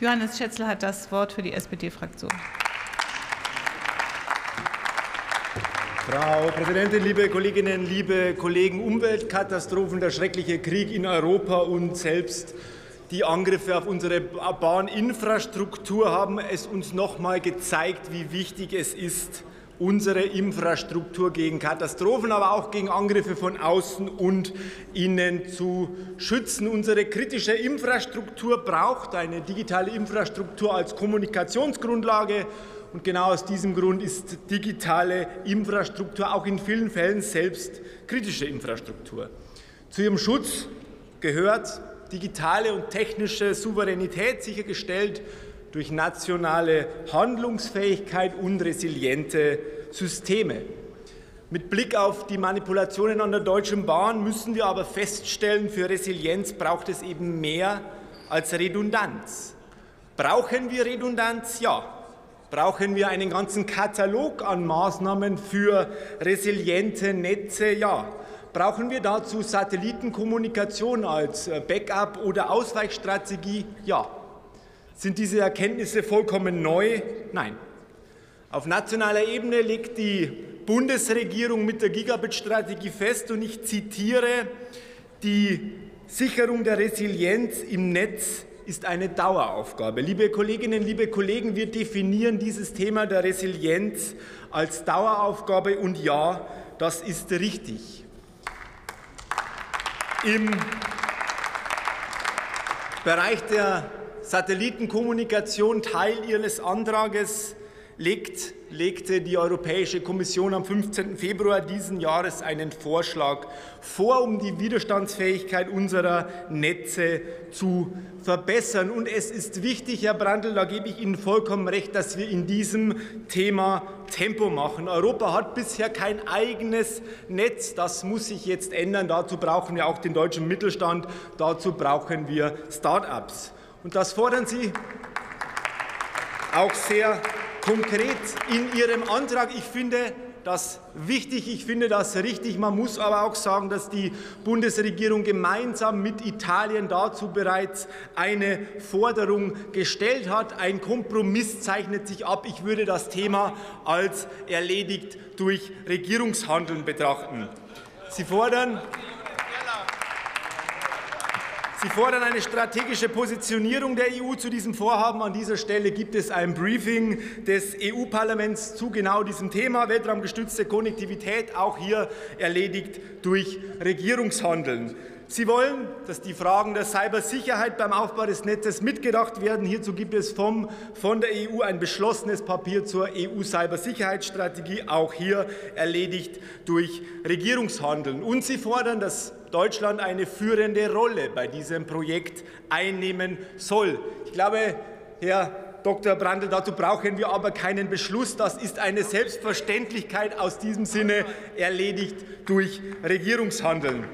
Johannes Schätzl hat das Wort für die SPD-Fraktion. Frau Präsidentin, liebe Kolleginnen, liebe Kollegen! Umweltkatastrophen, der schreckliche Krieg in Europa und selbst die Angriffe auf unsere Bahninfrastruktur haben es uns noch einmal gezeigt, wie wichtig es ist, unsere Infrastruktur gegen Katastrophen, aber auch gegen Angriffe von außen und innen zu schützen. Unsere kritische Infrastruktur braucht eine digitale Infrastruktur als Kommunikationsgrundlage. Und genau aus diesem Grund ist digitale Infrastruktur auch in vielen Fällen selbst kritische Infrastruktur. Zu ihrem Schutz gehört digitale und technische Souveränität sichergestellt durch nationale Handlungsfähigkeit und resiliente Systeme. Mit Blick auf die Manipulationen an der Deutschen Bahn müssen wir aber feststellen, für Resilienz braucht es eben mehr als Redundanz. Brauchen wir Redundanz? Ja. Brauchen wir einen ganzen Katalog an Maßnahmen für resiliente Netze? Ja. Brauchen wir dazu Satellitenkommunikation als Backup oder Ausweichstrategie? Ja. Sind diese Erkenntnisse vollkommen neu? Nein. Auf nationaler Ebene legt die Bundesregierung mit der Gigabit-Strategie fest, und ich zitiere, die Sicherung der Resilienz im Netz ist eine Daueraufgabe. Liebe Kolleginnen, liebe Kollegen, wir definieren dieses Thema der Resilienz als Daueraufgabe, und ja, das ist richtig. Im Bereich der Satellitenkommunikation Teil Ihres Antrages legt, legte die Europäische Kommission am 15. Februar diesen Jahres einen Vorschlag vor, um die Widerstandsfähigkeit unserer Netze zu verbessern. Und es ist wichtig, Herr Brandl, da gebe ich Ihnen vollkommen recht, dass wir in diesem Thema Tempo machen. Europa hat bisher kein eigenes Netz. Das muss sich jetzt ändern. Dazu brauchen wir auch den deutschen Mittelstand. Dazu brauchen wir Start-ups. Und das fordern Sie auch sehr konkret in Ihrem Antrag. Ich finde das wichtig, ich finde das richtig. Man muss aber auch sagen, dass die Bundesregierung gemeinsam mit Italien dazu bereits eine Forderung gestellt hat. Ein Kompromiss zeichnet sich ab. Ich würde das Thema als erledigt durch Regierungshandeln betrachten. Sie fordern Sie fordern eine strategische Positionierung der EU zu diesem Vorhaben. An dieser Stelle gibt es ein Briefing des EU-Parlaments zu genau diesem Thema, weltraumgestützte Konnektivität, auch hier erledigt durch Regierungshandeln. Sie wollen, dass die Fragen der Cybersicherheit beim Aufbau des Netzes mitgedacht werden. Hierzu gibt es vom, von der EU ein beschlossenes Papier zur EU-Cybersicherheitsstrategie, auch hier erledigt durch Regierungshandeln. Und Sie fordern, dass Deutschland eine führende Rolle bei diesem Projekt einnehmen soll. Ich glaube, Herr Dr. Brandl, dazu brauchen wir aber keinen Beschluss. Das ist eine Selbstverständlichkeit aus diesem Sinne erledigt durch Regierungshandeln.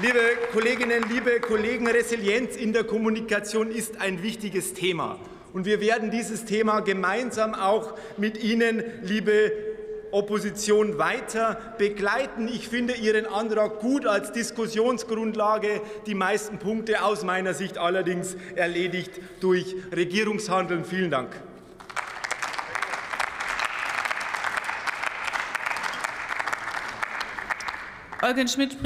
Liebe Kolleginnen, liebe Kollegen, Resilienz in der Kommunikation ist ein wichtiges Thema. Und wir werden dieses Thema gemeinsam auch mit Ihnen, liebe Opposition, weiter begleiten. Ich finde Ihren Antrag gut als Diskussionsgrundlage. Die meisten Punkte aus meiner Sicht allerdings erledigt durch Regierungshandeln. Vielen Dank. Eugen Schmidt